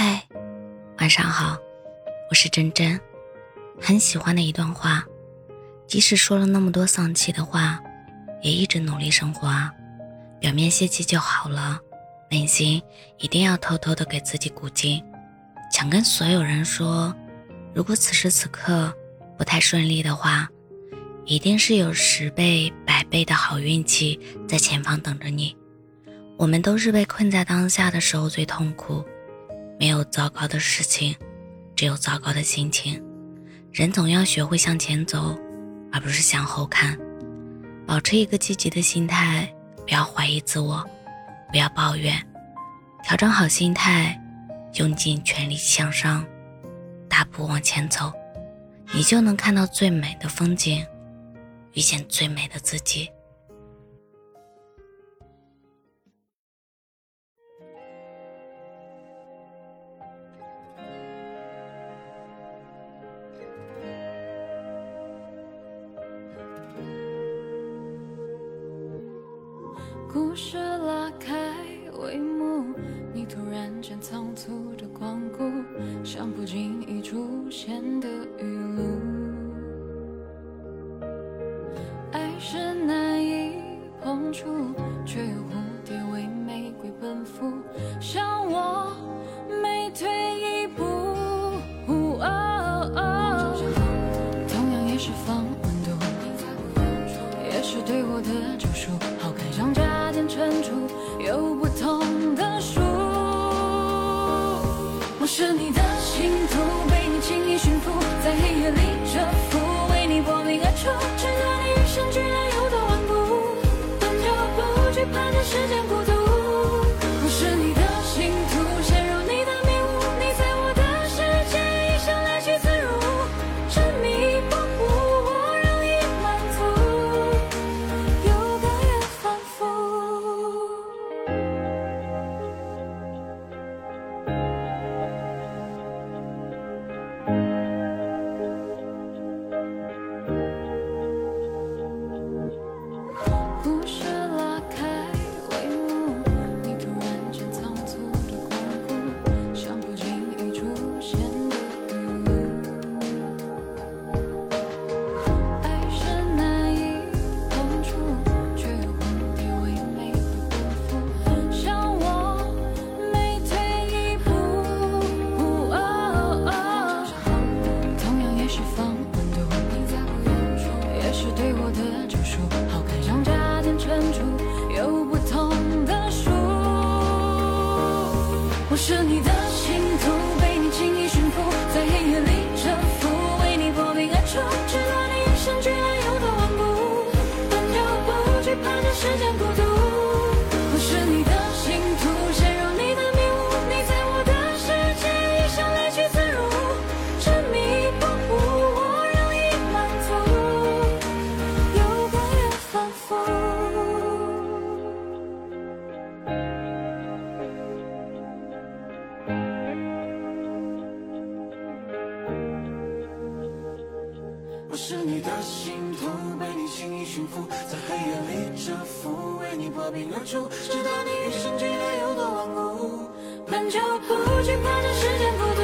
嗨，晚上好，我是真真。很喜欢的一段话，即使说了那么多丧气的话，也一直努力生活啊。表面泄气就好了，内心一定要偷偷的给自己鼓劲。想跟所有人说，如果此时此刻不太顺利的话，一定是有十倍、百倍的好运气在前方等着你。我们都是被困在当下的时候最痛苦。没有糟糕的事情，只有糟糕的心情。人总要学会向前走，而不是向后看。保持一个积极的心态，不要怀疑自我，不要抱怨，调整好心态，用尽全力向上，大步往前走，你就能看到最美的风景，遇见最美的自己。故事拉开帷幕，你突然间仓促的光顾，像不经意出现的语录。爱是难以碰触，却有蝴蝶为玫瑰奔赴，像我每退一步，同样也是放温度，也是对我的救赎。是你的信徒，被你轻易驯服，在黑夜里蛰伏，为你搏命而出，直到你与生俱来是你的信徒，被你轻易驯服，在黑夜里蛰伏，为你破冰而出，知道你与生俱来有多顽固，但就不惧怕这世间是你的信徒，被你轻易驯服，在黑夜里蛰伏，为你破冰而出，直到你与生俱来有多顽固，本就不惧怕这世间孤。